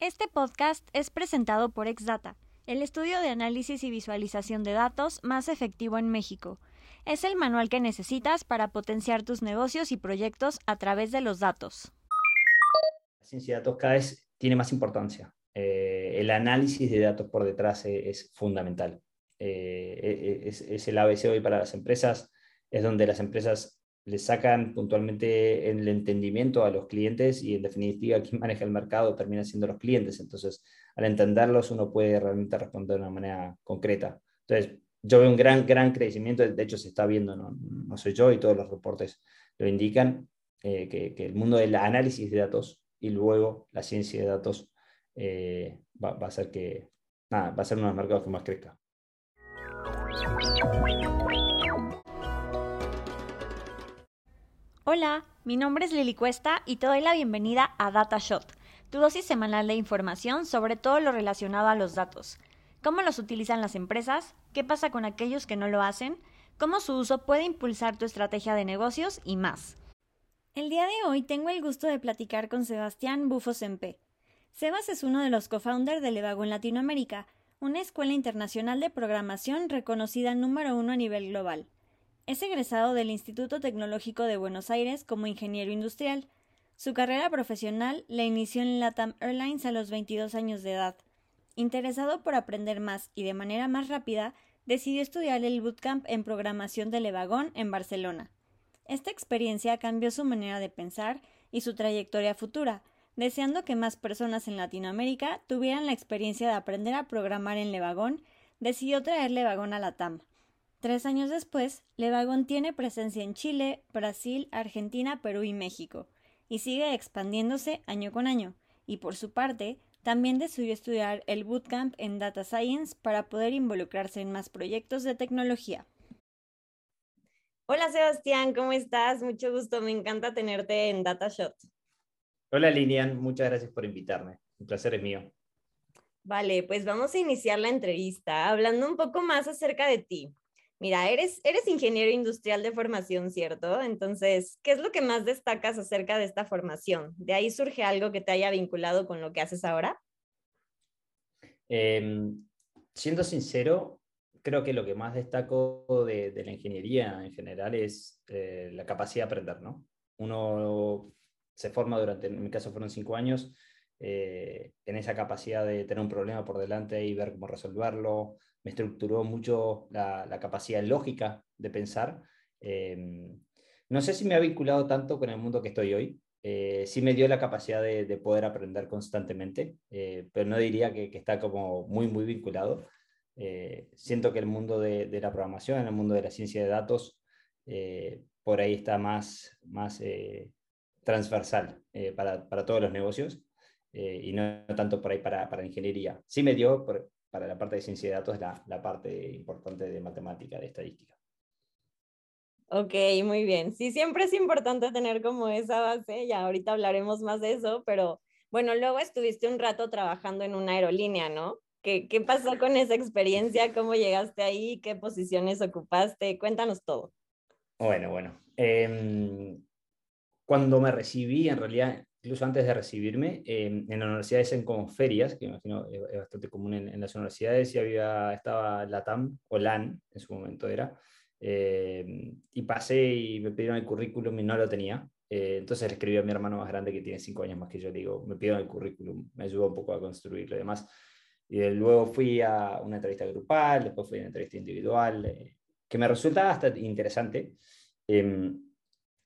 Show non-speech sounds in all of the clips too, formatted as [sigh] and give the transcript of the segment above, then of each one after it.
Este podcast es presentado por Exdata, el estudio de análisis y visualización de datos más efectivo en México. Es el manual que necesitas para potenciar tus negocios y proyectos a través de los datos. La ciencia de datos cada vez tiene más importancia. Eh, el análisis de datos por detrás es, fundamental. Eh, e, e, es, es, el ABC hoy para las empresas, es donde las empresas le sacan puntualmente el entendimiento a los clientes y en definitiva [laughs] quien maneja el mercado termina siendo los clientes. Entonces, al entenderlos uno puede realmente responder de una manera concreta. Entonces, yo veo un gran, gran crecimiento, de hecho se está viendo, no, no soy yo y todos los reportes lo indican, eh, que, que, el mundo del análisis de datos y luego la ciencia de datos eh, va, va, a ser que, nada, va a ser uno de los mercados que más crezca. Hola, mi nombre es Lili Cuesta y te doy la bienvenida a DataShot, tu dosis semanal de información sobre todo lo relacionado a los datos. ¿Cómo los utilizan las empresas? ¿Qué pasa con aquellos que no lo hacen? ¿Cómo su uso puede impulsar tu estrategia de negocios? Y más. El día de hoy tengo el gusto de platicar con Sebastián Bufo Sempe. Sebas es uno de los co-founders de Levago en Latinoamérica, una escuela internacional de programación reconocida número uno a nivel global. Es egresado del Instituto Tecnológico de Buenos Aires como ingeniero industrial. Su carrera profesional la inició en LATAM Airlines a los 22 años de edad. Interesado por aprender más y de manera más rápida, decidió estudiar el bootcamp en programación de Levagón en Barcelona. Esta experiencia cambió su manera de pensar y su trayectoria futura, deseando que más personas en Latinoamérica tuvieran la experiencia de aprender a programar en Levagón, decidió traer Levagón a Latam. Tres años después, Levagon tiene presencia en Chile, Brasil, Argentina, Perú y México, y sigue expandiéndose año con año, y por su parte, también decidió estudiar el bootcamp en Data Science para poder involucrarse en más proyectos de tecnología. Hola Sebastián, ¿cómo estás? Mucho gusto, me encanta tenerte en DataShot. Hola Lilian, muchas gracias por invitarme. Un placer es mío. Vale, pues vamos a iniciar la entrevista hablando un poco más acerca de ti. Mira, eres, eres ingeniero industrial de formación, ¿cierto? Entonces, ¿qué es lo que más destacas acerca de esta formación? ¿De ahí surge algo que te haya vinculado con lo que haces ahora? Eh, siendo sincero, creo que lo que más destaco de, la ingeniería en general es eh, la capacidad de aprender, ¿no? Uno se forma durante, en mi caso fueron cinco años, eh, en esa capacidad de tener un problema por delante y ver cómo resolverlo, me estructuró mucho la, la capacidad lógica de pensar. Eh, no sé si me ha vinculado tanto con el mundo que estoy hoy. Eh, sí me dio la capacidad de, de poder aprender constantemente, eh, pero no diría que, que, está como muy, muy vinculado. Eh, siento que el mundo de, de, la programación, el mundo de la ciencia de datos, eh, por ahí está más, más transversal para, para, todos los negocios y no tanto por ahí para, para ingeniería. Sí me dio, por, para la parte de ciencia de datos la, la parte importante de matemática, de estadística. Ok, muy bien. Sí, siempre es importante tener como esa base, ya ahorita hablaremos más de eso, pero bueno, luego estuviste un rato trabajando en una aerolínea, ¿no? ¿Qué, qué pasó con esa experiencia? ¿Cómo llegaste ahí? ¿Qué posiciones ocupaste? Cuéntanos todo. Bueno, bueno. Eh, cuando me recibí, en realidad incluso antes de recibirme, eh, en la universidad hacen como ferias, que imagino es bastante común en, en, las universidades, y había, estaba la TAM, o LAN en su momento era, eh, y pasé y me pidieron el currículum y no lo tenía. Eh, entonces le escribí a mi hermano más grande que tiene cinco años más que yo, digo, me pidieron el currículum, me ayudó un poco a construirlo y demás. Y luego fui a una entrevista grupal, después fui a una entrevista individual, eh, que me resulta bastante interesante.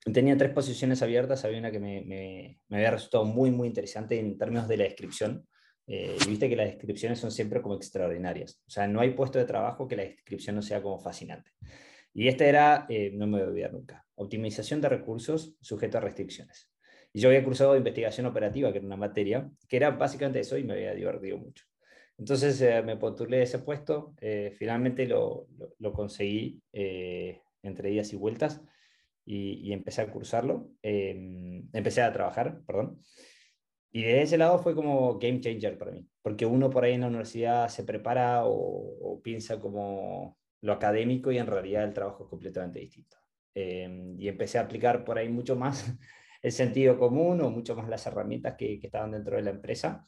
Tenía tres posiciones abiertas, había una que me, me, me, había resultado muy, muy interesante en términos de la descripción. Eh, y viste que las descripciones son siempre como extraordinarias. O sea, no hay puesto de trabajo que la descripción no sea como fascinante. Y este era, eh, no me voy a olvidar nunca, optimización de recursos sujeto a restricciones. Y yo había cursado investigación operativa, que era una materia, que era básicamente eso y me había divertido mucho. Entonces eh, me postulé ese puesto, eh, finalmente lo, lo, lo conseguí entre días y vueltas y, empecé a cursarlo, eh, empecé a trabajar, perdón. Y de ese lado fue como game changer para mí, porque uno por ahí en la universidad se prepara o, piensa como lo académico y en realidad el trabajo es completamente distinto. Eh, y empecé a aplicar por ahí mucho más [laughs] el sentido común o mucho más las herramientas que, que estaban dentro de la empresa.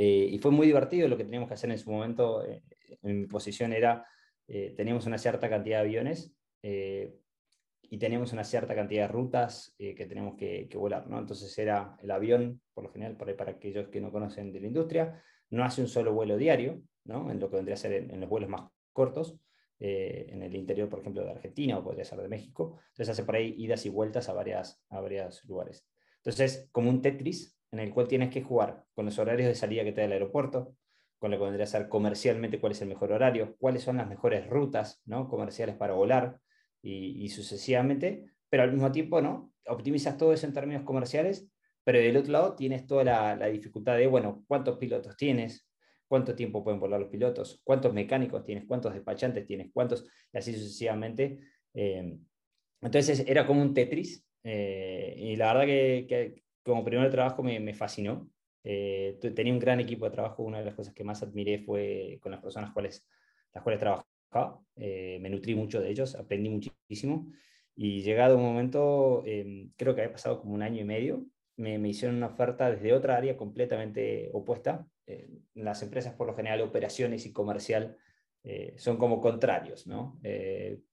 Eh, y fue muy divertido lo que teníamos que hacer en su momento. Eh, en mi posición era, eh, teníamos una cierta cantidad de aviones y teníamos una cierta cantidad de rutas que teníamos que, volar. ¿no? Entonces era el avión, por lo general, para, para aquellos que no conocen de la industria, no hace un solo vuelo diario, ¿no? en lo que vendría a ser en, los vuelos más cortos, en el interior, por ejemplo, de Argentina o podría ser de México. Entonces hace por ahí idas y vueltas a, varias, a varios lugares. Entonces, como un Tetris, en el cual tienes que jugar con los horarios de salida que te da el aeropuerto, con lo que vendría a ser comercialmente cuál es el mejor horario, cuáles son las mejores rutas ¿no? comerciales para volar y, sucesivamente, pero al mismo tiempo ¿no? optimizas todo eso en términos comerciales, pero del otro lado tienes toda la, dificultad de, bueno, cuántos pilotos tienes, cuánto tiempo pueden volar los pilotos, cuántos mecánicos tienes, cuántos despachantes tienes, cuántos, y así sucesivamente. Eh, entonces era como un Tetris, eh, y la verdad que, como primer trabajo me, fascinó. Eh, tenía un gran equipo de trabajo, una de las cosas que más admiré fue con las personas cuales, las cuales trabajaba. Eh, me nutrí mucho de ellos, aprendí muchísimo. Y llegado un momento, em, creo que había pasado como un año y medio, me, me hicieron una oferta desde otra área completamente opuesta. Eh, las empresas, por lo general, operaciones y comercial son como contrarios, ¿no?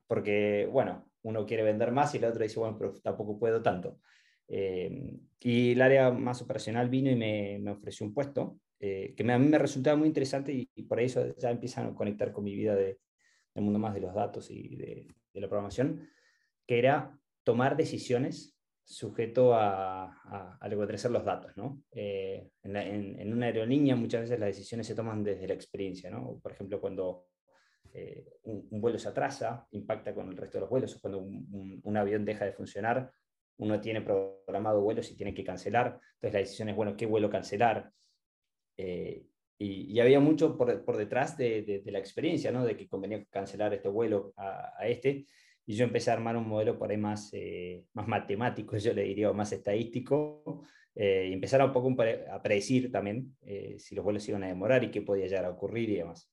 porque, bueno, uno quiere vender más y el otro dice, bueno, pero tampoco puedo tanto. Eh, y el área más operacional vino y me, me ofreció un puesto eh, que a mí me resultaba muy interesante y, por eso ya empiezan a conectar con mi vida de, del mundo más de los datos y de, la programación, que era tomar decisiones sujeto a, a, a lo que ser los datos. ¿no? Eh, en, una aerolínea muchas veces las decisiones se toman desde la experiencia. ¿no? Por ejemplo, cuando un, un, vuelo se atrasa, impacta con el resto de los vuelos, o cuando un avión deja de funcionar, uno tiene programado vuelos y tiene que cancelar, entonces la decisión es, bueno, ¿qué vuelo cancelar? Eh, y, había mucho por, por detrás de, de, la experiencia, ¿no? De que convenía cancelar este vuelo a, a, este, y yo empecé a armar un modelo por ahí más, eh, más matemático, [laughs] yo le diría, más estadístico, eh, y empezar un poco a predecir también si los vuelos iban a demorar y qué podía llegar a ocurrir y demás.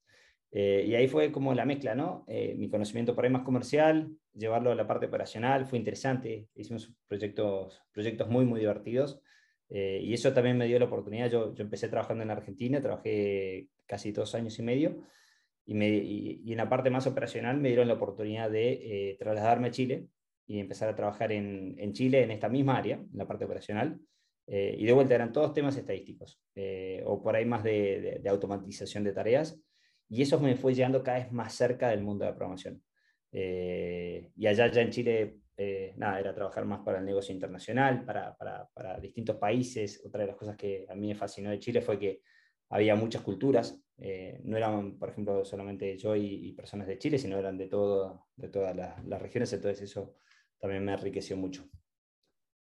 Eh, y ahí fue como la mezcla, ¿no? Eh, mi conocimiento por ahí más comercial, llevarlo a la parte operacional, fue interesante, hicimos proyectos, proyectos muy, muy divertidos. Eh, y eso también me dio la oportunidad, yo, yo, empecé trabajando en Argentina, trabajé casi dos años y medio, y, me, y, en la parte más operacional me dieron la oportunidad de trasladarme a Chile y empezar a trabajar en, en, Chile en esta misma área, en la parte operacional. y de vuelta eran todos temas estadísticos, o por ahí más de, automatización de tareas y eso me fue llegando cada vez más cerca del mundo de la programación. Eh, y allá ya en Chile, eh, nada, era trabajar más para el negocio internacional, para, para, para, distintos países. Otra de las cosas que a mí me fascinó de Chile fue que había muchas culturas. Eh, no eran, por ejemplo, solamente yo y, personas de Chile, sino eran de, todo, de todas las, las regiones. Entonces eso también me enriqueció mucho.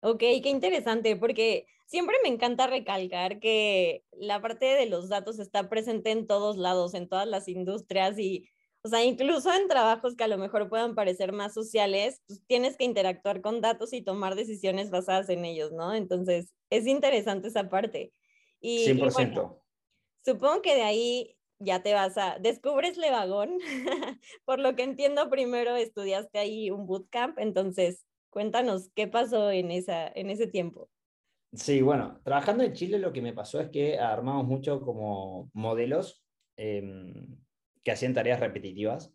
Ok, qué interesante, porque siempre me encanta recalcar que la parte de los datos está presente en todos lados, en todas las industrias y, o sea, incluso en trabajos que a lo mejor puedan parecer más sociales, pues tienes que interactuar con datos y tomar decisiones basadas en ellos, ¿no? Entonces, es interesante esa parte. Y, 100%. supongo que de ahí ya te vas a, descubres Levagón, [laughs] por lo que entiendo, primero estudiaste ahí un bootcamp, entonces Cuéntanos qué pasó en, esa, en ese tiempo. Sí, bueno, trabajando en Chile lo que me pasó es que armamos mucho como modelos em, que hacían tareas repetitivas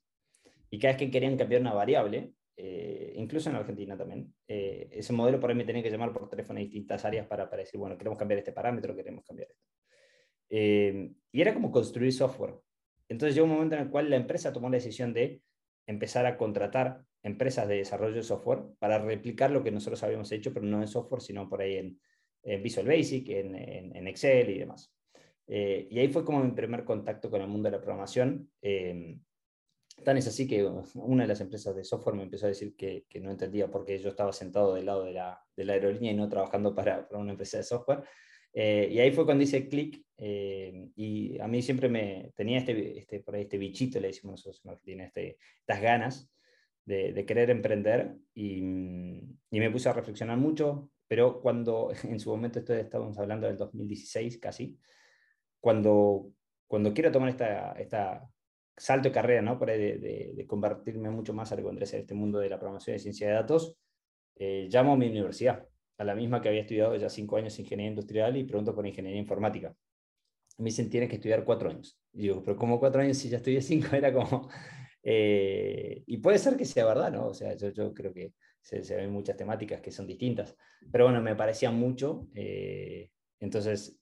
y cada vez que querían cambiar una variable, eh, incluso en Argentina también, eh, ese modelo por ahí me tenía que llamar por teléfono a distintas áreas para, para decir, bueno, queremos cambiar este parámetro, queremos cambiar esto. Em, y era como construir software. Entonces llegó un momento en el cual la empresa tomó la decisión de empezar a contratar empresas de desarrollo de software para replicar lo que nosotros habíamos hecho, pero no en software, sino por ahí en, Visual Basic, en, en, Excel y demás. Eh, y ahí fue como mi primer contacto con el mundo de la programación. Eh, tan es así que una de las empresas de software me empezó a decir que, que no entendía por qué yo estaba sentado del lado de la, de la aerolínea y no trabajando para, para una empresa de software. Eh, y ahí fue cuando hice clic y a mí siempre me tenía este, este, por ahí este bichito, le decimos nosotros en Argentina, este, estas ganas de, querer emprender y, y, me puse a reflexionar mucho, pero cuando [laughs] en su momento, esto estábamos hablando del 2016 casi, cuando, cuando quiero tomar esta, esta salto de carrera, ¿no? Para de, de, convertirme mucho más a lo que este mundo de la programación y ciencia de datos, eh, llamo a mi universidad, a la misma que había estudiado ya cinco años ingeniería industrial y pregunto por ingeniería informática. me dicen, tienes que estudiar cuatro años. Y digo, pero como cuatro años si ya estudié cinco, [laughs] era como... Eh, y puede ser que sea verdad, ¿no? O sea, yo, yo creo que se, se, ven muchas temáticas que son distintas. Pero bueno, me parecía mucho. Eh, entonces,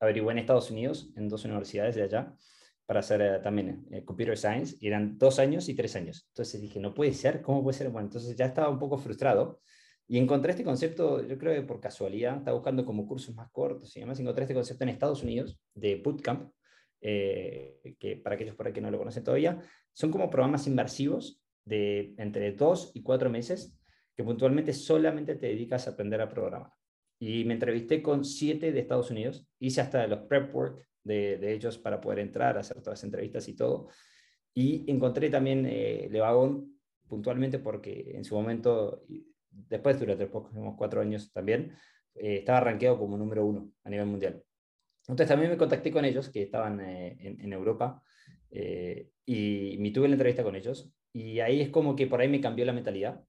averigué en Estados Unidos, en dos universidades de allá, para hacer eh, también eh, Computer Science, y eran dos años y tres años. Entonces dije, no puede ser, ¿cómo puede ser? Bueno, entonces ya estaba un poco frustrado. Y encontré este concepto, yo creo que por casualidad, estaba buscando como cursos más cortos y además encontré este concepto en Estados Unidos de Bootcamp, eh, que para aquellos por ahí que no lo conocen todavía, son como programas inmersivos de entre dos y cuatro meses que puntualmente solamente te dedicas a aprender a programar. Y me entrevisté con siete de Estados Unidos, hice hasta los prep work de, de ellos para poder entrar, hacer todas las entrevistas y todo. Y encontré también eh, Levagón puntualmente porque en su momento, después durante los próximos cuatro años también, eh, estaba rankeado como número uno a nivel mundial. Entonces también me contacté con ellos, que estaban eh, en, Europa, eh, y me tuve la entrevista con ellos. Y ahí es como que por ahí me cambió la mentalidad.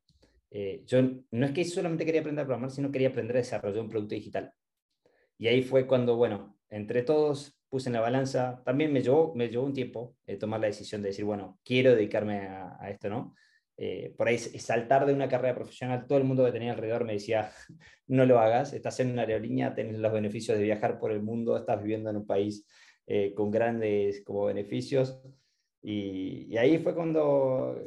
Eh, yo no es que solamente quería aprender a programar, sino quería aprender a desarrollar un producto digital. Y ahí fue cuando, bueno, entre todos puse en la balanza, también me llevó, me llevó un tiempo eh, tomar la decisión de decir, bueno, quiero dedicarme a, a esto, ¿no? Eh, por ahí saltar de una carrera profesional, todo el mundo que tenía alrededor me decía, [laughs] no lo hagas, estás en una aerolínea, tienes los beneficios de viajar por el mundo, estás viviendo en un país eh, con grandes como beneficios. Y, y, ahí fue cuando,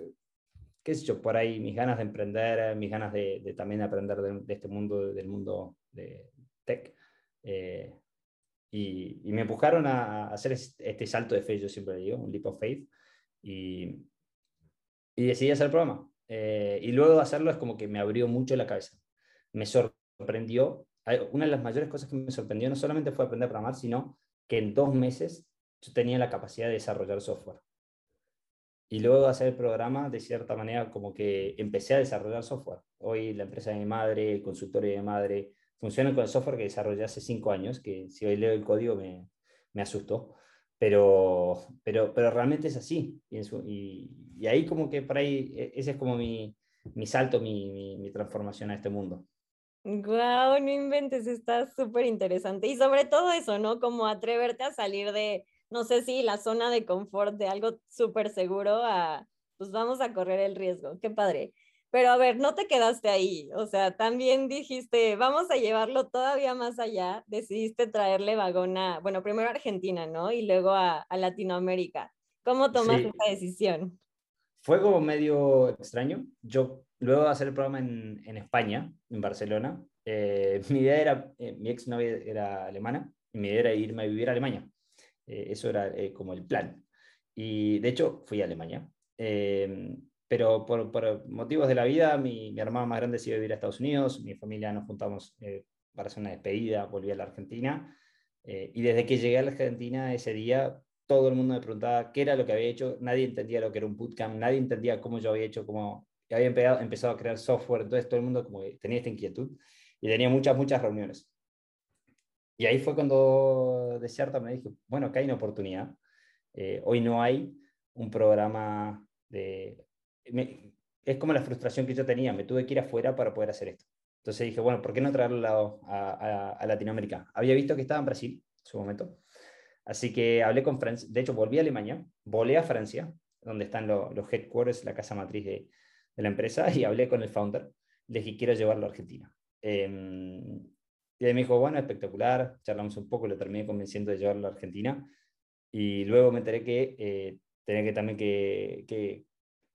qué sé yo, por ahí mis ganas de emprender, mis ganas de, de también aprender de, de, este mundo, del mundo de tech. Eh, y, y, me empujaron a, hacer este salto de fe, yo siempre digo, un leap of faith. Y, y decidí hacer el programa. Eh, y luego de hacerlo es como que me abrió mucho la cabeza. Me sorprendió. Una de las mayores cosas que me sorprendió no solamente fue aprender a programar, sino que en dos meses yo tenía la capacidad de desarrollar software. Y luego de hacer el programa, de cierta manera, como que empecé a desarrollar software. Hoy la empresa de mi madre, el consultorio de mi madre, funcionan con el software que desarrollé hace cinco años, que si hoy leo el código me, me asustó pero, pero, pero realmente es así. Y, y, ahí como que por ahí, e, ese es como mi, mi salto, mi, mi, mi, transformación a este mundo. Wow, no inventes, está súper interesante. Y sobre todo eso, ¿no? Como atreverte a salir de, no sé si la zona de confort de algo súper seguro a, pues vamos a correr el riesgo. Qué padre. Pero a ver, no te quedaste ahí, o sea, también dijiste, vamos a llevarlo todavía más allá, decidiste traerle vagón a, bueno, primero a Argentina, ¿no? Y luego a, a Latinoamérica. ¿Cómo tomaste sí. esa decisión? Fue como medio extraño. Yo, luego de hacer el programa en, en España, en Barcelona, eh, [laughs] mi idea era, eh, mi ex novia era alemana, y mi idea era irme a vivir a Alemania. Eh, eso era eh, como el plan. Y de hecho, fui a Alemania eh, pero por, motivos de la vida, mi, mi hermano más grande a vivir a Estados Unidos, mi familia nos juntamos eh, para hacer una despedida, volví a la Argentina, y desde que llegué a la Argentina ese día, todo el mundo me preguntaba qué era lo que había hecho, nadie entendía lo que era un bootcamp, nadie entendía cómo yo había hecho, cómo había empezado, empezado a crear software, entonces todo el mundo como tenía esta inquietud, y tenía muchas, muchas reuniones. Y ahí fue cuando de cierta me dije, bueno, acá hay una oportunidad, eh, hoy no hay un programa de es como la frustración que yo tenía, me tuve que ir afuera para poder hacer esto. Entonces dije, bueno, ¿por qué no traerlo a, Latinoamérica? Había visto que estaba en Brasil en su momento, así que hablé con Francia, de hecho volví a Alemania, volé a Francia, donde están lo, los headquarters, la casa matriz de, la empresa, [laughs] y hablé con el founder, le dije, quiero llevarlo a Argentina. Eh, y él me dijo, bueno, espectacular, charlamos un poco, lo terminé convenciendo de llevarlo a Argentina, y luego me enteré que eh, tenía que también que, que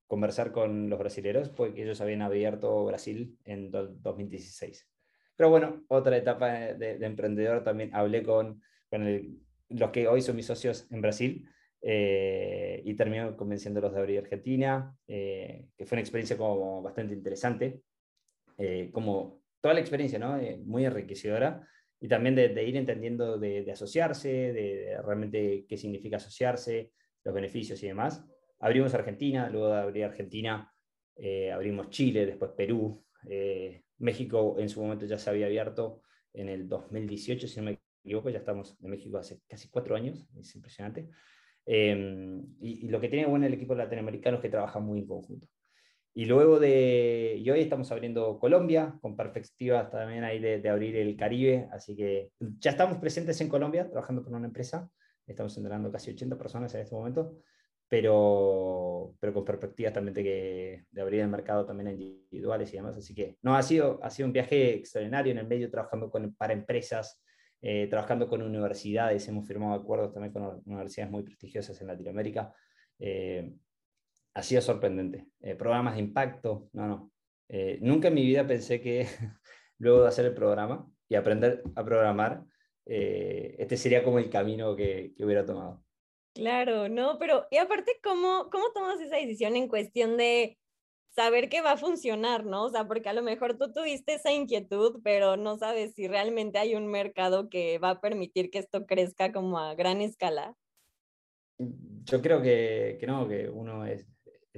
conversar con los brasileños, porque ellos habían abierto Brasil en 2016. Pero bueno, otra etapa de, de emprendedor también hablé con, con el, los que hoy son mis socios en Brasil eh, y terminé convenciéndolos de abrir Argentina, eh, que fue una experiencia como bastante interesante, eh, como toda la experiencia, ¿no? Eh, muy enriquecedora y también de, de ir entendiendo de, de asociarse, de, de, realmente qué significa asociarse, los beneficios y demás. Abrimos Argentina, luego de abrir Argentina eh, abrimos Chile, después Perú, eh, México en su momento ya se había abierto en el 2018, si no me equivoco, ya estamos en México hace casi cuatro años, es impresionante. Eh, y, y, lo que tiene bueno el equipo latinoamericano es que trabaja muy en conjunto. Y luego de, y hoy estamos abriendo Colombia, con perspectivas también ahí de, de, abrir el Caribe, así que ya estamos presentes en Colombia, trabajando con una empresa, estamos entrenando casi 80 personas en este momento, pero, pero con perspectivas también de, que, de abrir el mercado también a individuales y demás. Así que no, ha sido, ha sido un viaje extraordinario en el medio, trabajando con, para empresas, eh, trabajando con universidades, hemos firmado acuerdos también con universidades muy prestigiosas en Latinoamérica. Eh, ha sido sorprendente. Eh, programas de impacto, no, no. nunca en mi vida pensé que [laughs] luego de hacer el programa y aprender a programar, este sería como el camino que, que hubiera tomado. Claro, no, pero y aparte, ¿cómo, ¿cómo tomas esa decisión en cuestión de saber que va a funcionar, ¿no? O sea, porque a lo mejor tú tuviste esa inquietud, pero no sabes si realmente hay un mercado que va a permitir que esto crezca como a gran escala. Yo creo que, que no, que uno es,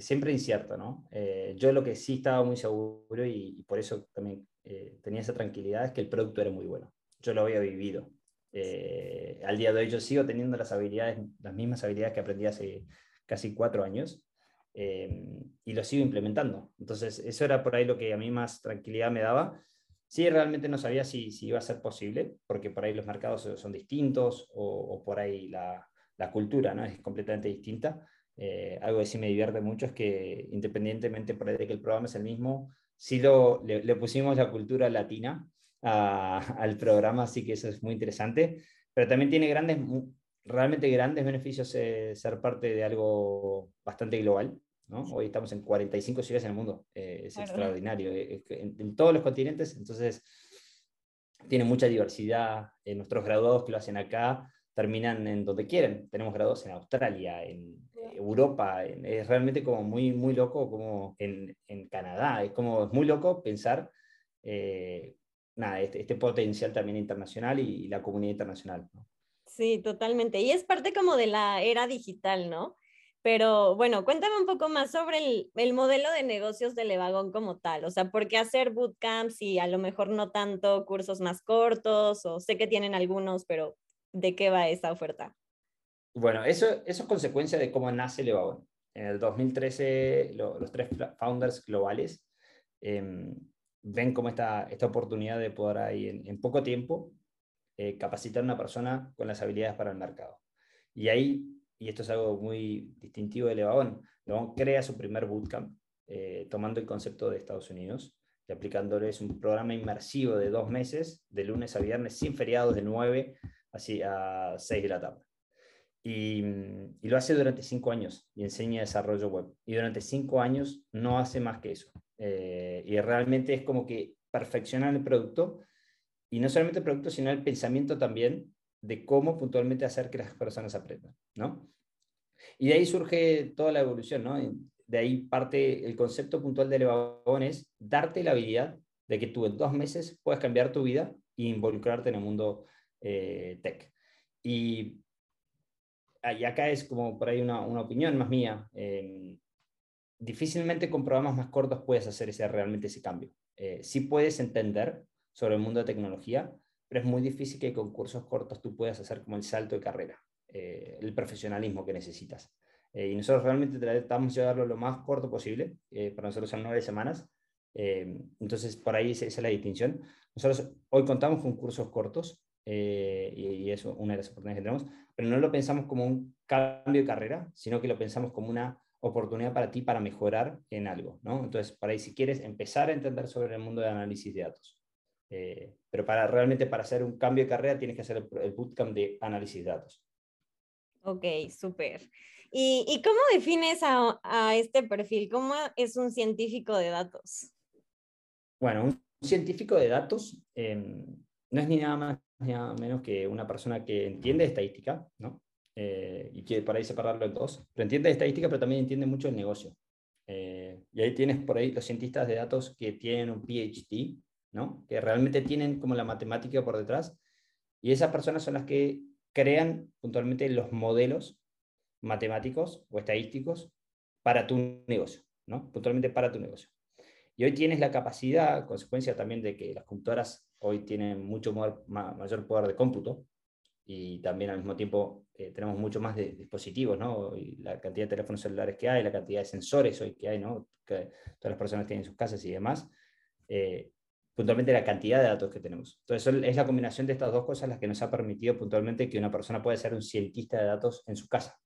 siempre incierto, ¿no? Eh, yo lo que sí estaba muy seguro y, por eso también eh, tenía esa tranquilidad es que el producto era muy bueno. Yo lo había vivido. Eh, al día de hoy yo sigo teniendo las habilidades, las mismas habilidades que aprendí hace casi cuatro años eh, y lo sigo implementando. Entonces, eso era por ahí lo que a mí más tranquilidad me daba. Sí, realmente no sabía si, si iba a ser posible, porque por ahí los mercados son distintos o, por ahí la, la, cultura ¿no? es completamente distinta. Eh, algo que sí me divierte mucho es que independientemente por ahí de que el programa es el mismo, sí lo, le, le pusimos la cultura latina [laughs] al programa, así que eso es muy interesante. Pero también tiene grandes, realmente grandes beneficios eh, ser parte de algo bastante global. ¿no? Hoy estamos en 45 ciudades en el mundo, eh, es extraordinario, eh, en, todos los continentes, entonces tiene mucha diversidad. nuestros graduados que lo hacen acá terminan en donde quieren. Tenemos graduados en Australia, en Europa, es realmente como muy, muy loco, como en, en Canadá, es como es muy loco pensar nada, este, este, potencial también internacional y, la comunidad internacional. Sí, totalmente. Y es parte como de la era digital, ¿no? Pero bueno, cuéntame un poco más sobre el, el, modelo de negocios de Levagón como tal. O sea, ¿por qué hacer bootcamps y a lo mejor no tanto cursos más cortos? O sé que tienen algunos, pero ¿de qué va esta oferta? Bueno, eso, es consecuencia de cómo nace Levagón. En el 2013, los tres founders globales eh, ven como esta, esta oportunidad de poder ahí en, poco tiempo eh, capacitar a una persona con las habilidades para el mercado. Y ahí, y esto es algo muy distintivo de Levagón, Levagón crea su primer bootcamp eh, tomando el concepto de Estados Unidos y aplicándoles un programa inmersivo de dos meses, de lunes a viernes, sin feriados, de 9 así a 6 de la tarde. Y, y, lo hace durante cinco años y enseña desarrollo web. Y durante cinco años no hace más que eso. Eh, y realmente es como que perfeccionan el producto, y no solamente el producto, sino el pensamiento también de cómo puntualmente hacer que las personas aprendan, ¿no? Y de ahí surge toda la evolución, ¿no? De ahí parte el concepto puntual de Levagón es darte la habilidad de que tú en dos meses puedas cambiar tu vida e involucrarte en el mundo eh, tech. Y, y, acá es como por ahí una, una opinión más mía. Eh, difícilmente con programas más cortos puedes hacer ese, realmente ese cambio. Eh, sí puedes entender sobre el mundo de tecnología, pero es muy difícil que con cursos cortos tú puedas hacer como el salto de carrera, eh, el profesionalismo que necesitas. Eh, y nosotros realmente tratamos de llevarlo lo más corto posible, para nosotros son nueve semanas, entonces por ahí esa es la distinción. Nosotros hoy contamos con cursos cortos, y, y es una de las oportunidades que tenemos, pero no lo pensamos como un cambio de carrera, sino que lo pensamos como una oportunidad para ti para mejorar en algo, ¿no? Entonces, para ahí si quieres empezar a entender sobre el mundo de análisis de datos. Eh, pero para realmente para hacer un cambio de carrera tienes que hacer el, bootcamp de análisis de datos. Ok, súper. ¿Y, ¿Y, cómo defines a, a, este perfil? ¿Cómo es un científico de datos? Bueno, un científico de datos em, no es ni nada más ni nada menos que una persona que entiende estadística, ¿no? Eh, y quiere por ahí separarlo en dos, pero entiende estadística, pero también entiende mucho el negocio. Eh, y ahí tienes por ahí los cientistas de datos que tienen un PhD, ¿no? que realmente tienen como la matemática por detrás, y esas personas son las que crean puntualmente los modelos matemáticos o estadísticos para tu negocio, ¿no? puntualmente para tu negocio. Y hoy tienes la capacidad, consecuencia también de que las computadoras hoy tienen mucho mayor poder de cómputo, y también al mismo tiempo eh, tenemos mucho más de dispositivos, ¿no? Y la cantidad de teléfonos celulares que hay, la cantidad de sensores hoy que hay, ¿no? Que todas las personas tienen en sus casas y demás. Eh, puntualmente la cantidad de datos que tenemos. Entonces, es la combinación de estas dos cosas las que nos ha permitido puntualmente que una persona pueda ser un cientista de datos en su casa.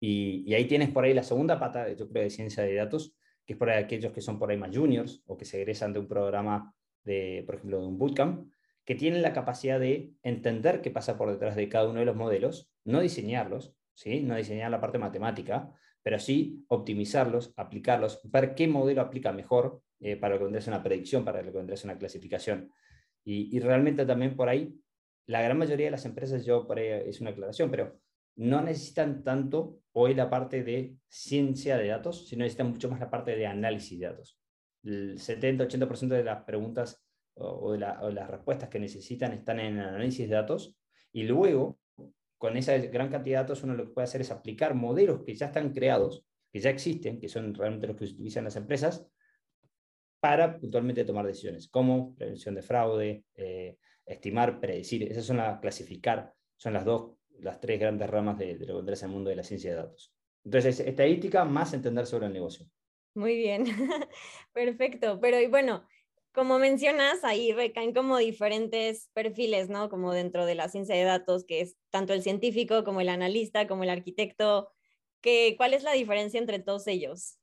Y, ahí tienes por ahí la segunda pata, yo creo, de ciencia de datos, que es por aquellos que son por ahí más juniors o que se egresan de un programa, de, por ejemplo, de un bootcamp, que tienen la capacidad de entender qué pasa por detrás de cada uno de los modelos, no diseñarlos, ¿sí? no diseñar la parte matemática, pero sí optimizarlos, aplicarlos, ver qué modelo aplica mejor eh, para lo que vendría una predicción, para lo que vendría una clasificación. Y, y, realmente también por ahí, la gran mayoría de las empresas, yo por ahí es una aclaración, pero no necesitan tanto hoy la parte de ciencia de datos, sino necesitan mucho más la parte de análisis de datos. El 70-80% de las preguntas o, de las respuestas que necesitan están en análisis de datos y luego con esa gran cantidad de datos uno lo que puede hacer es aplicar modelos que ya están creados, que ya existen, que son realmente los que utilizan las empresas, para puntualmente tomar decisiones, como prevención de fraude, eh, estimar, predecir. Esas son las clasificar, son las dos, las tres grandes ramas de, lo que es el mundo de la ciencia de datos. Entonces, estadística más entender sobre el negocio. Muy bien, [laughs] perfecto. Pero y bueno, como mencionas, ahí recaen como diferentes perfiles, ¿no? Como dentro de la ciencia de datos, que es tanto el científico como el analista, como el arquitecto. Que, ¿Cuál es la diferencia entre todos ellos?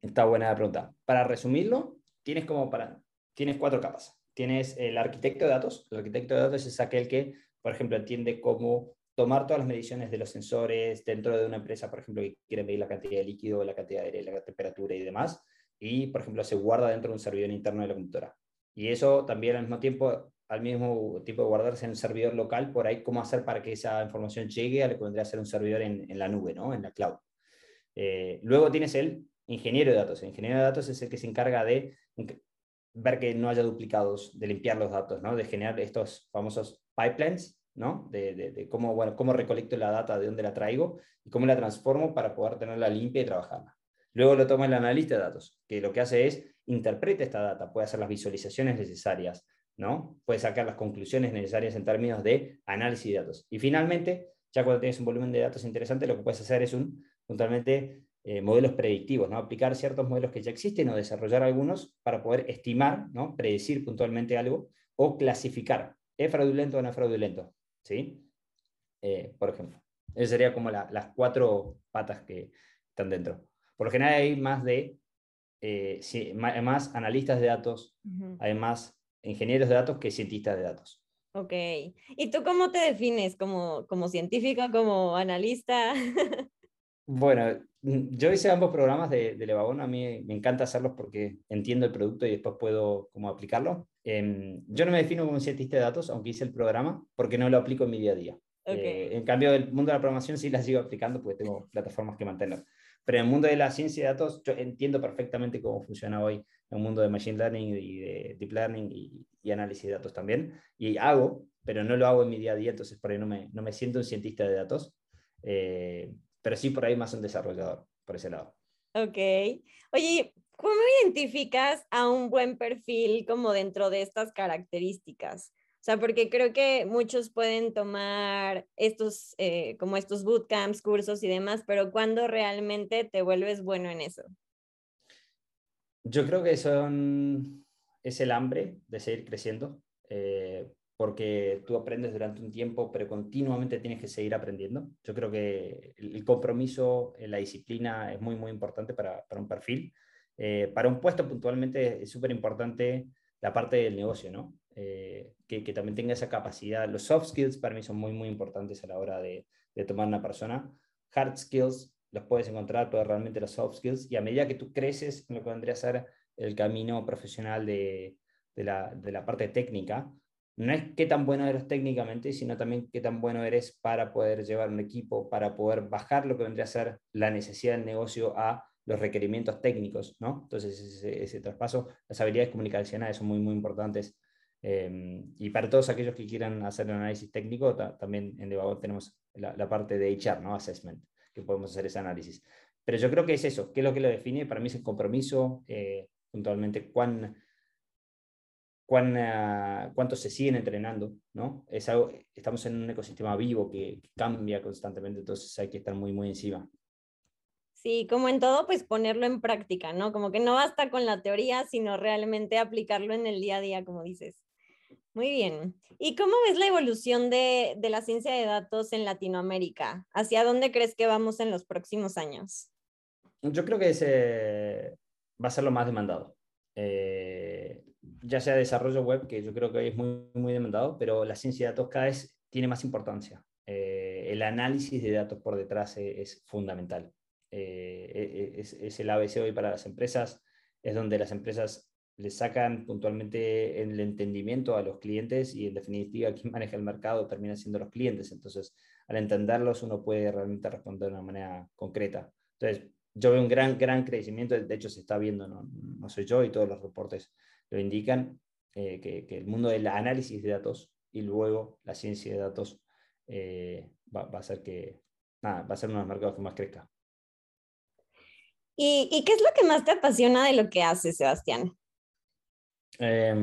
Está buena la pregunta. Para resumirlo, tienes como para, tienes cuatro capas. Tienes el arquitecto de datos. El arquitecto de datos es aquel que, por ejemplo, entiende cómo tomar todas las mediciones de los sensores dentro de una empresa, por ejemplo, que quiere medir la cantidad de líquido, la cantidad de aire, la temperatura y demás y, por ejemplo, se guarda dentro de un servidor interno de la computadora. Y eso también al mismo tiempo, al mismo tiempo de guardarse en un servidor local, por ahí cómo hacer para que esa información llegue a lo que vendría a ser un servidor en, en la nube, ¿no? en la cloud. Eh, luego tienes el ingeniero de datos. El ingeniero de datos es el que se encarga de ver que no haya duplicados, de limpiar los datos, ¿no? de generar estos famosos pipelines, ¿no? de, de, cómo, bueno, cómo recolecto la data, de dónde la traigo y cómo la transformo para poder tenerla limpia y trabajarla. Luego lo toma el analista de datos, que lo que hace es interpreta esta data, puede hacer las visualizaciones necesarias, ¿no? puede sacar las conclusiones necesarias en términos de análisis de datos. Y finalmente, ya cuando tienes un volumen de datos interesante, lo que puedes hacer es un, puntualmente, eh, modelos predictivos, ¿no? aplicar ciertos modelos que ya existen o desarrollar algunos para poder estimar, ¿no? predecir puntualmente algo o clasificar, ¿es fraudulento o no es fraudulento? ¿Sí? Eh, por ejemplo. Esas serían como las cuatro patas que están dentro. Por lo general hay más de, eh, más, analistas de datos, hay más ingenieros de datos que cientistas de datos. Ok. ¿Y tú cómo te defines? ¿Como, como científico, como analista? [laughs] bueno, yo hice ambos programas de, de Levagón. A mí me encanta hacerlos porque entiendo el producto y después puedo como aplicarlo. Em, yo no me defino como cientista de datos, aunque hice el programa, porque no lo aplico en mi día a día. Okay. Eh, en cambio, el mundo de la programación sí la sigo aplicando porque tengo plataformas que mantener. Pero en el mundo de la ciencia de datos, yo entiendo perfectamente cómo funciona hoy el mundo de Machine Learning y de Deep Learning y, análisis de datos también. Y hago, pero no lo hago en mi día a día, entonces por ahí no me, no me siento un cientista de datos, eh, pero sí por ahí más un desarrollador, por ese lado. Ok. Oye, ¿cómo identificas a un buen perfil como dentro de estas características? O sea, porque creo que muchos pueden tomar estos, eh, como estos bootcamps, cursos y demás, pero ¿cuándo realmente te vuelves bueno en eso? Yo creo que son, es el hambre de seguir creciendo, eh, porque tú aprendes durante un tiempo, pero continuamente tienes que seguir aprendiendo. Yo creo que el compromiso, la disciplina es muy, muy importante para, para un perfil. Eh, para un puesto puntualmente es súper importante la parte del negocio, ¿no? Eh, que, que, también tenga esa capacidad. Los soft skills para mí son muy, muy importantes a la hora de, de tomar una persona. Hard skills los puedes encontrar, pero realmente los soft skills, y a medida que tú creces en lo que vendría a ser el camino profesional de, de, la, de la parte técnica, no es qué tan bueno eres técnicamente, sino también qué tan bueno eres para poder llevar un equipo, para poder bajar lo que vendría a ser la necesidad del negocio a los requerimientos técnicos, ¿no? Entonces ese, ese traspaso, las habilidades comunicacionales son muy, muy importantes Em, y para todos aquellos que quieran hacer un análisis técnico, también en Devago tenemos la, parte de HR, ¿no? Assessment, que podemos hacer ese análisis. Pero yo creo que es eso, ¿qué es lo que lo define? Para mí es el compromiso, eh, puntualmente, cuán, cuán, ah, cuánto se siguen entrenando, ¿no? Es algo, estamos en un ecosistema vivo que, cambia constantemente, entonces hay que estar muy, muy encima. Sí, como en todo, pues ponerlo en práctica, ¿no? Como que no basta con la teoría, sino realmente aplicarlo en el día a día, como dices. Muy bien. ¿Y cómo ves la evolución de, de la ciencia de datos en Latinoamérica? ¿Hacia dónde crees que vamos en los próximos años? Yo creo que ese va a ser lo más demandado. Eh, ya sea desarrollo web, que yo creo que hoy es muy, muy demandado, pero la ciencia de datos cada vez tiene más importancia. Eh, el análisis de datos por detrás es, fundamental. Eh, es, es, el ABC hoy para las empresas, es donde las empresas le sacan puntualmente el entendimiento a los clientes y en definitiva [laughs] quien maneja el mercado termina siendo los clientes. Entonces, al entenderlos uno puede realmente responder de una manera concreta. Entonces, yo veo un gran, gran crecimiento, de hecho se está viendo, no, no soy yo y todos los reportes lo indican, eh, que, que, el mundo del análisis de datos y luego la ciencia de datos eh, va, va, a ser que, nada, va a ser uno de los mercados que más crezca. ¿Y, ¿Y, qué es lo que más te apasiona de lo que haces, Sebastián? Eh,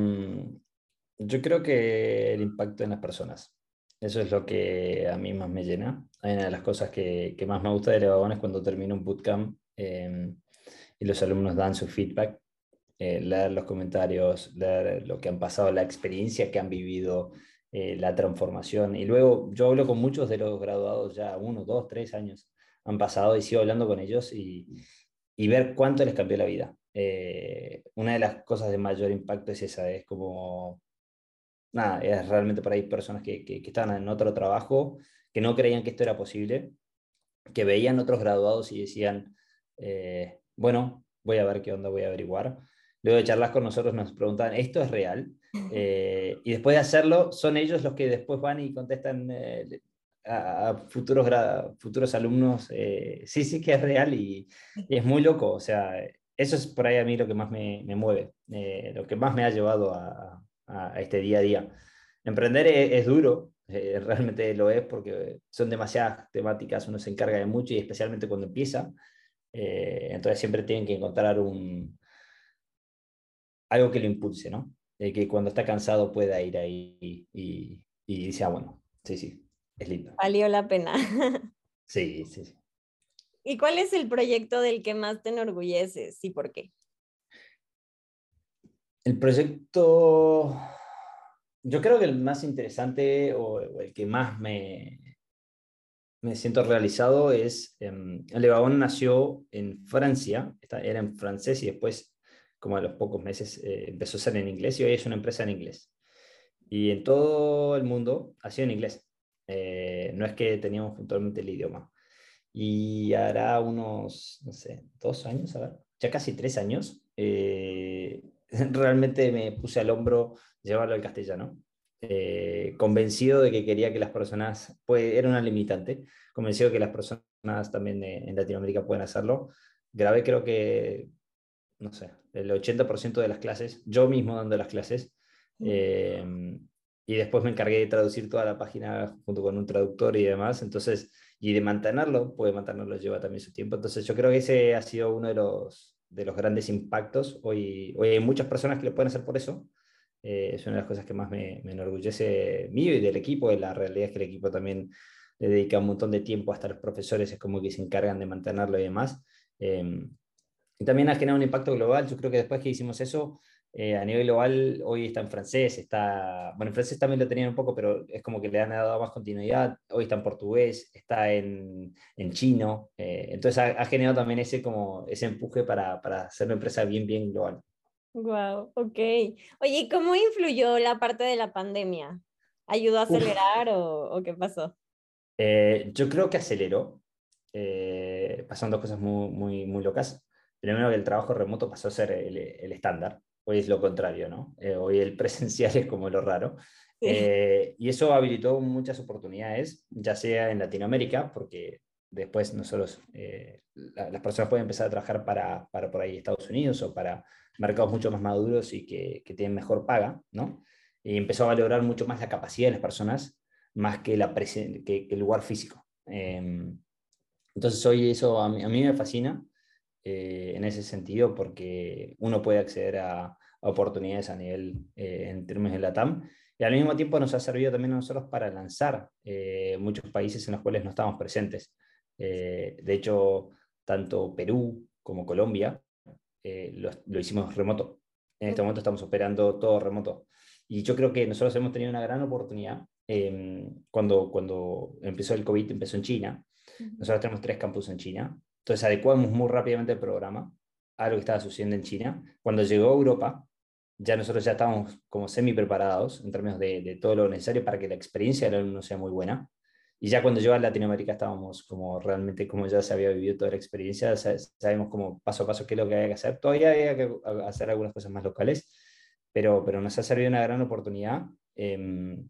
yo creo que el impacto en las personas. Eso es lo que a mí más me llena. Una de las cosas que, que más me gusta de Levagón es cuando termino un bootcamp eh, y los alumnos dan su feedback, eh, leer los comentarios, leer lo que han pasado, la experiencia que han vivido, eh, la transformación. Y luego yo hablo con muchos de los graduados, ya uno, dos, tres años han pasado y sigo hablando con ellos y, y ver cuánto les cambió la vida. Eh, una de las cosas de mayor impacto es esa, es como, nada, es realmente por ahí personas que, que, que estaban en otro trabajo, que no creían que esto era posible, que veían otros graduados y decían, eh, bueno, voy a ver qué onda, voy a averiguar. Luego de charlas con nosotros nos preguntaban, ¿esto es real? Eh, y después de hacerlo, son ellos los que después van y contestan eh, a, futuros, futuros alumnos, eh, sí, sí que es real y, es muy loco. O sea, eso es por ahí a mí lo que más me, mueve, eh, lo que más me ha llevado a, este día a día. Emprender es, es duro, [laughs] realmente lo es porque son demasiadas temáticas, uno se encarga de mucho y especialmente cuando empieza. Entonces siempre tienen que encontrar un, algo que lo impulse, ¿no? Eh, que cuando está cansado pueda ir ahí y, y, y dice, ah, bueno, sí, sí, es lindo. Valió la pena. [laughs] sí, sí, sí. ¿Y cuál es el proyecto del que más te enorgulleces y por qué? El proyecto, yo creo que el más interesante o el que más me, me siento realizado es, eh, nació en Francia, era en francés y después, como a los pocos meses, eh, empezó a ser en inglés y hoy es una empresa en inglés. Y en todo el mundo ha sido en inglés. Eh, no es que teníamos puntualmente el idioma y hará unos, no sé, dos años, a ver, ya casi tres años, eh, [laughs] realmente me puse al hombro llevarlo al castellano, eh, convencido de que quería que las personas, pues era una limitante, convencido de que las personas también en Latinoamérica pueden hacerlo. Grabé creo que, no sé, el 80% de las clases, yo mismo dando las clases, eh, y después me encargué de traducir toda la página junto con un traductor y demás, entonces y de mantenerlo, puede mantenerlo lleva también su tiempo. Entonces yo creo que ese ha sido uno de los, de los grandes impactos. Hoy, hoy hay muchas personas que lo pueden hacer por eso. Eh, es una de las cosas que más me, me, enorgullece mío y del equipo. Y la realidad es que el equipo también le dedica un montón de tiempo, hasta los profesores es como que se encargan de mantenerlo y demás. Eh, y también ha generado un impacto global. Yo creo que después que hicimos eso, eh, a nivel global hoy está en francés, está, bueno, en francés también lo tenían un poco, pero es como que le han dado más continuidad, hoy está en portugués, está en, en chino, eh, entonces ha, ha, generado también ese, como, ese empuje para, para ser una empresa bien, bien global. Wow, ok. Oye, ¿cómo influyó la parte de la pandemia? ¿Ayudó a acelerar o, o, qué pasó? Eh, yo creo que aceleró. Pasaron dos cosas muy, muy, muy locas. Primero que el trabajo remoto pasó a ser el, estándar hoy es lo contrario, ¿no? Eh, hoy el [laughs] presencial es como lo raro. Sí. Eh, y eso habilitó muchas oportunidades, ya sea en Latinoamérica, porque después nosotros, eh, la, las personas pueden empezar a trabajar para, para, por ahí Estados Unidos o para mercados mucho más maduros y que, que tienen mejor paga, ¿no? Y empezó a valorar mucho más la capacidad de las personas, más que, la que, que el lugar físico. Eh, entonces hoy eso a mí, a mí me fascina eh, en ese sentido porque uno puede acceder a, oportunidades a nivel, eh, en términos de la TAM. Y al mismo tiempo nos ha servido también a nosotros para lanzar eh, muchos países en los cuales no estamos presentes. de hecho, tanto Perú como Colombia lo, lo, hicimos remoto. En este momento estamos operando todo remoto. Y yo creo que nosotros hemos tenido una gran oportunidad em, cuando, cuando empezó el COVID, empezó en China. Nosotros tenemos tres campus en China. Entonces adecuamos muy rápidamente el programa a lo que estaba sucediendo en China. Cuando llegó a Europa, ya nosotros ya estábamos como semi preparados en términos de, de todo lo necesario para que la experiencia del alumno sea muy buena. Y ya cuando llegó a Latinoamérica estábamos como realmente, como ya se había vivido toda la experiencia, sabemos como paso a paso qué es lo que había que hacer. Todavía había que hacer algunas cosas más locales, pero, pero nos ha servido una gran oportunidad em,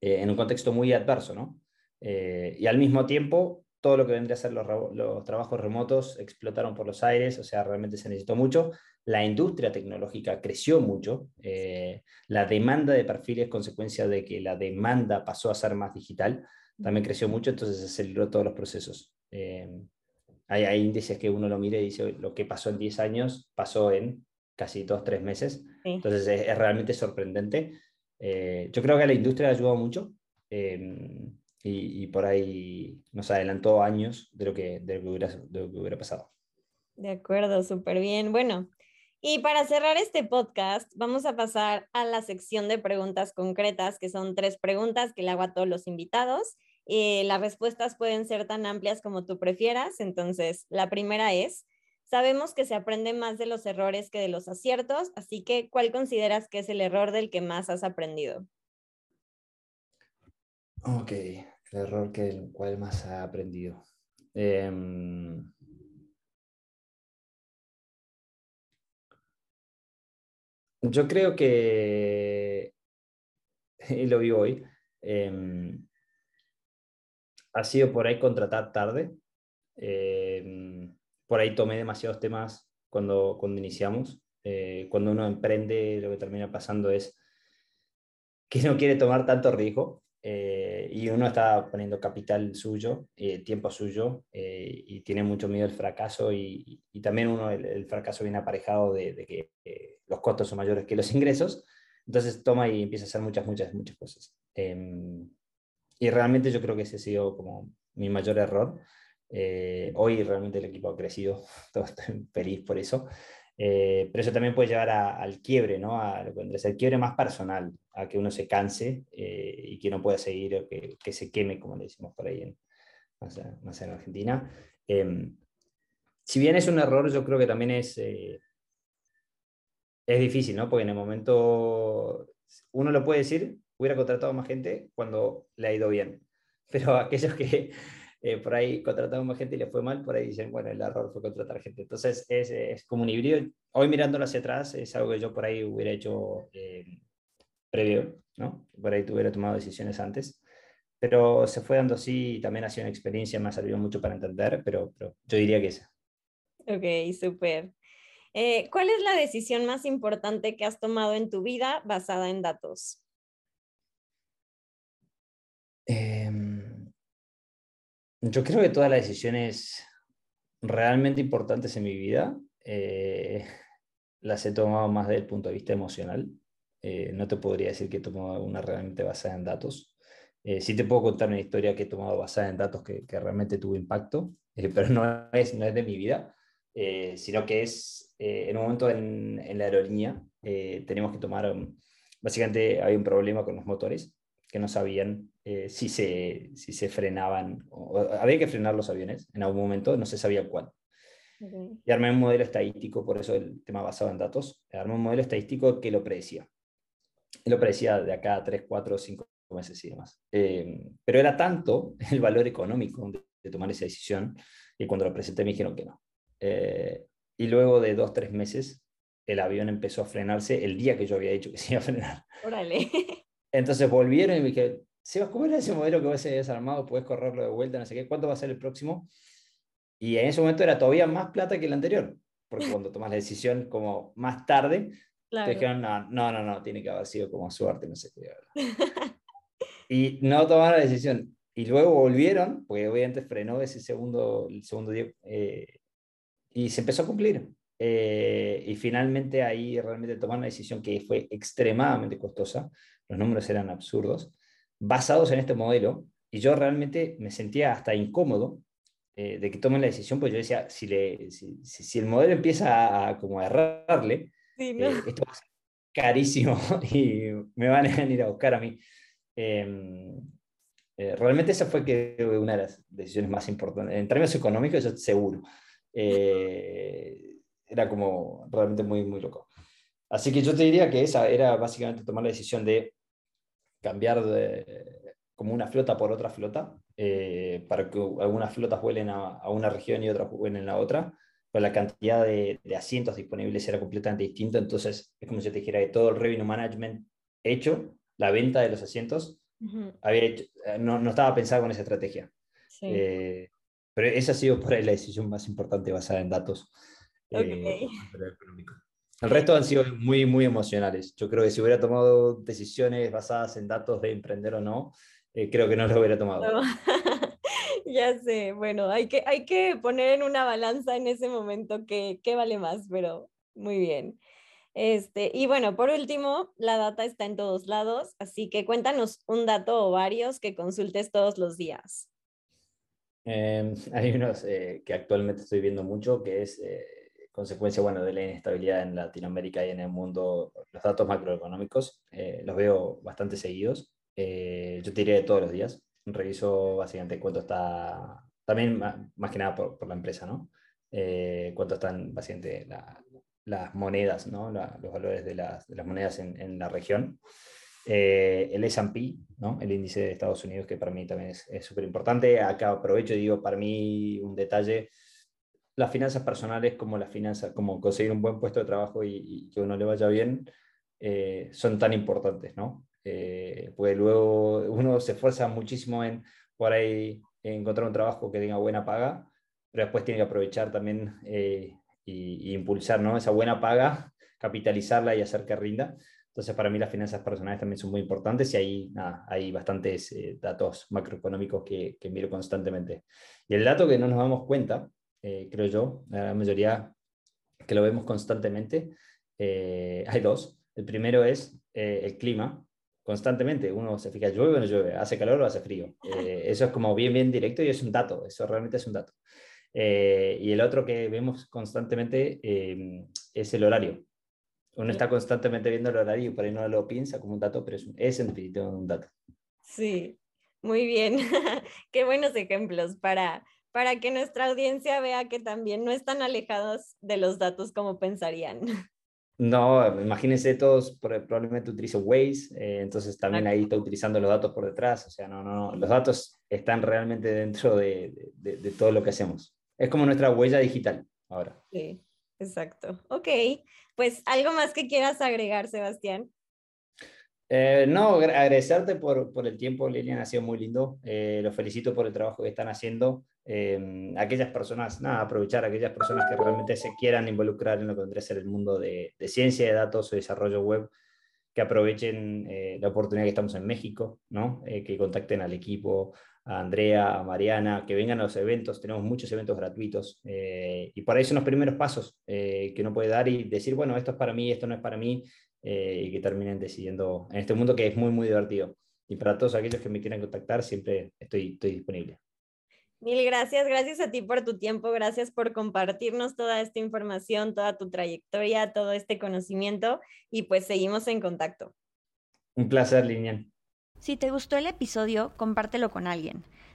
eh, en un contexto muy adverso, ¿no? Eh, y al mismo tiempo, todo lo que vendría a ser los, los, trabajos remotos explotaron por los aires, o sea, realmente se necesitó mucho. La industria tecnológica creció mucho. Eh, la demanda de perfiles, consecuencia de que la demanda pasó a ser más digital, también creció mucho, entonces aceleró todos los procesos. hay, hay, índices que uno lo mire y dice, lo que pasó en 10 años pasó en casi 2, 3 meses. Entonces es, es, realmente sorprendente. yo creo que la industria ayudó mucho. Eh, y, por ahí nos adelantó años de lo que, de lo que, hubiera, pasado. De acuerdo, súper bien. Bueno, y para cerrar este podcast, vamos a pasar a la sección de preguntas concretas, que son tres preguntas que le hago a todos los invitados. Eh, las respuestas pueden ser tan amplias como tú prefieras. Entonces, la primera es, sabemos que se aprende más de los errores que de los aciertos, así que, ¿cuál consideras que es el error del que más has aprendido? Ok, el error que el cual más ha aprendido. Em, yo creo que, [laughs] y lo vi hoy, em, ha sido por ahí contratar tarde. Em, por ahí tomé demasiados temas cuando, cuando iniciamos. Eh, cuando uno emprende, lo que termina pasando es que no quiere tomar tanto riesgo eh, y uno está poniendo capital suyo, eh, tiempo suyo, eh, y tiene mucho miedo al fracaso, y, y también uno, el, fracaso viene aparejado de, de que los costos son mayores que los [laughs] ingresos, entonces toma y empieza a hacer muchas, muchas, muchas cosas. Em, y realmente yo creo que ese ha sido como mi mayor error. hoy realmente el equipo ha crecido, [laughs] todo estoy feliz por eso. Eh, pero eso también puede llevar al quiebre, ¿no? A lo quiebre más personal, a que uno se canse eh, y que no pueda seguir, o que, se queme, como le decimos por ahí en, más, en Argentina. Em, si bien es un error, yo creo que también es, eh, es difícil, ¿no? Porque en el momento uno lo puede decir, hubiera contratado más gente cuando le ha ido bien, pero [laughs] aquellos que eh, por ahí contratamos más gente y le fue mal, por ahí dicen, bueno, el error fue contratar gente. Entonces es, es como un híbrido. Hoy mirándolo hacia atrás es algo que yo por ahí hubiera hecho eh, previo, ¿no? Por ahí tuviera tomado decisiones antes. Pero se fue dando así y también ha sido una experiencia, me ha servido mucho para entender, pero, pero yo diría que esa. Ok, súper. Eh, ¿Cuál es la decisión más importante que has tomado en tu vida basada en datos? Eh, yo creo que todas las decisiones realmente importantes en mi vida eh, las he tomado más desde el punto de vista emocional. Eh, no te podría decir que he tomado una realmente basada en datos. Eh, sí te puedo contar una historia que he tomado basada en datos que, que realmente tuvo impacto, pero no es, no es de mi vida, sino que es en un momento en, en la aerolínea tenemos que tomar, básicamente hay un problema con los motores que no sabían eh, si, se, si se frenaban, o, había que frenar los aviones en algún momento, no se sabía cuál. Y armé un modelo estadístico, por eso el tema basado en datos, armé un modelo estadístico que lo predecía. Lo predecía de acá a 3, 4, 5 meses y demás. Eh, pero era tanto [laughs] el valor económico de, tomar esa decisión que cuando lo presenté me dijeron que no. Eh, y luego de 2, 3 meses, el avión empezó a frenarse el día que yo había dicho que se iba a frenar. Órale. [laughs] Entonces volvieron y me dijeron, Sebas, ¿cómo era ese modelo que vos habías armado? Puedes correrlo de vuelta, no sé qué, ¿cuánto va a ser el próximo? Y en ese momento era todavía más plata que el anterior, porque [laughs] cuando tomas la decisión como más tarde, te dijeron, no, no, no, no, tiene que haber sido como suerte, no sé qué. [laughs] y no tomaron la decisión. Y luego volvieron, porque obviamente frenó ese segundo, el segundo día, eh, y se empezó a cumplir. eh, y finalmente ahí realmente tomaron una decisión que fue extremadamente costosa, los números eran absurdos, basados en este modelo, y yo realmente me sentía hasta incómodo eh, de que tomen la decisión, pues yo decía, si, le, si, si, el modelo empieza a, como a errarle, eh, esto va a ser carísimo [laughs] y me van a ir a buscar a mí. Em, realmente esa fue que, una de las decisiones más importantes. En términos económicos, yo seguro. Eh, era como realmente muy, muy loco. Así que yo te diría que esa era básicamente tomar la decisión de cambiar de, como una flota por otra flota, eh, para que algunas flotas vuelen a, una región y otras vuelen a la otra, pero la cantidad de, asientos disponibles era completamente distinta, entonces es como si te dijera que todo el revenue management hecho, la venta de los asientos, había eh, no, no, estaba pensado con esa estrategia. Eh, pero esa ha sido por ahí la decisión más importante basada en datos. Eh, el resto han sido muy, muy emocionales. Yo creo que si hubiera tomado decisiones basadas en datos de emprender o no, eh, creo que no lo hubiera tomado. [laughs] ya sé, bueno, hay que, hay que poner en una balanza en ese momento qué, qué vale más, pero muy bien. Este, y bueno, por último, la data está en todos lados, así que cuéntanos un dato o varios que consultes todos los días. Em, [laughs] hay unos eh, que actualmente estoy viendo mucho, que es consecuencia bueno, de la inestabilidad en Latinoamérica y en el mundo, los datos macroeconómicos eh, los veo bastante seguidos. Eh, yo te diría todos los días. Reviso básicamente cuánto está, también más, que nada por, la empresa, ¿no? Eh, cuánto están básicamente las monedas, ¿no? los valores de las, de las monedas en, en, la región. el S&P, ¿no? el índice de Estados Unidos, que para mí también es súper importante. Acá aprovecho y digo, para mí un detalle, las finanzas personales como las finanzas, como conseguir un buen puesto de trabajo y, que uno le vaya bien, eh, son tan importantes, ¿no? Eh, pues luego uno se esfuerza muchísimo en por ahí encontrar un trabajo que tenga buena paga, pero después tiene que aprovechar también eh, y, impulsar ¿no? esa buena paga, capitalizarla y hacer que rinda. Entonces, para mí las finanzas personales también son muy importantes y ahí hay bastantes datos macroeconómicos que, que, miro constantemente. Y el dato que no nos damos cuenta eh, creo yo, la mayoría que lo vemos constantemente. Eh, hay dos. El primero es eh, el clima. Constantemente uno se fija, llueve o no llueve, hace calor o hace frío. eso es como bien, bien directo y es un dato, eso realmente es un dato. y el otro que vemos constantemente es el horario. Uno está constantemente viendo el horario y por ahí no lo piensa como un dato, pero es, es en definitiva un dato. Sí, muy bien. [laughs] Qué buenos ejemplos para, para que nuestra audiencia vea que también no están alejados de los datos como pensarían. [laughs] No, imagínense todos, probablemente utilizan Waze, eh, entonces también ahí está utilizando los datos por detrás, o sea, no, no, los datos están realmente dentro de, de, todo lo que hacemos. Es como nuestra huella digital ahora. Sí, exacto. Ok, pues algo más que quieras agregar, Sebastián. Eh, no, agradecerte por, por, el tiempo, Lilian, ha sido muy lindo. Eh, los felicito por el trabajo que están haciendo. Em, aquellas personas, nada, aprovechar a aquellas personas que realmente se quieran involucrar en lo que vendría a ser el mundo de, ciencia de datos o desarrollo web, que aprovechen eh, la oportunidad que estamos en México, ¿no? Eh, que contacten al equipo, a Andrea, a Mariana, que vengan a los eventos, tenemos muchos eventos gratuitos y por ahí son los primeros pasos que uno puede dar y decir, bueno, esto es para mí, esto no es para mí, y que terminen decidiendo en este mundo que es muy, muy divertido. Y para todos aquellos que me quieran contactar, siempre estoy, estoy disponible. Mil gracias, gracias a ti por tu tiempo, gracias por compartirnos toda esta información, toda tu trayectoria, todo este conocimiento y pues seguimos en contacto. Un placer, Linian. Si te gustó el episodio, compártelo con alguien.